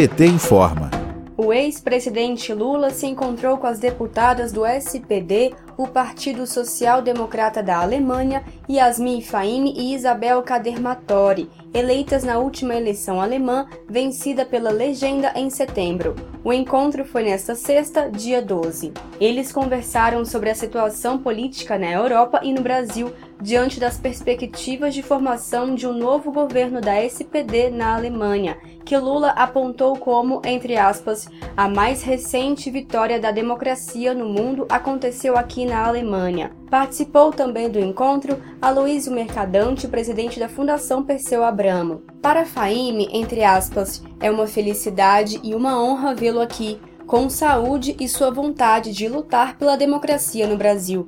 PT informa. O ex-presidente Lula se encontrou com as deputadas do SPD, o Partido Social Democrata da Alemanha, Yasmin Faime e Isabel Kadermatori, eleitas na última eleição alemã, vencida pela legenda em setembro. O encontro foi nesta sexta, dia 12. Eles conversaram sobre a situação política na Europa e no Brasil diante das perspectivas de formação de um novo governo da SPD na Alemanha, que Lula apontou como, entre aspas, a mais recente vitória da democracia no mundo aconteceu aqui na Alemanha. Participou também do encontro Aloysio Mercadante, presidente da Fundação Perseu Abramo. Para Faime, entre aspas, é uma felicidade e uma honra vê-lo aqui, com saúde e sua vontade de lutar pela democracia no Brasil.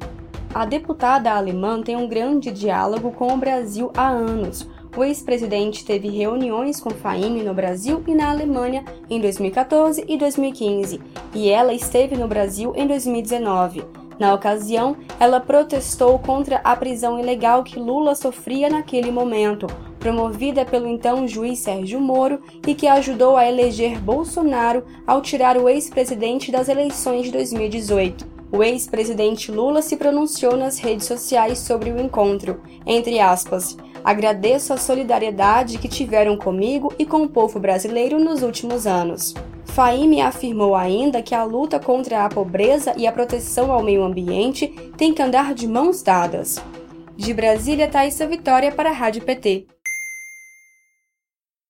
A deputada alemã tem um grande diálogo com o Brasil há anos. O ex-presidente teve reuniões com Faime no Brasil e na Alemanha em 2014 e 2015, e ela esteve no Brasil em 2019. Na ocasião, ela protestou contra a prisão ilegal que Lula sofria naquele momento, promovida pelo então juiz Sérgio Moro e que ajudou a eleger Bolsonaro ao tirar o ex-presidente das eleições de 2018. O ex-presidente Lula se pronunciou nas redes sociais sobre o encontro, entre aspas, agradeço a solidariedade que tiveram comigo e com o povo brasileiro nos últimos anos. Faime afirmou ainda que a luta contra a pobreza e a proteção ao meio ambiente tem que andar de mãos dadas. De Brasília, Thaisa Vitória para a Rádio PT.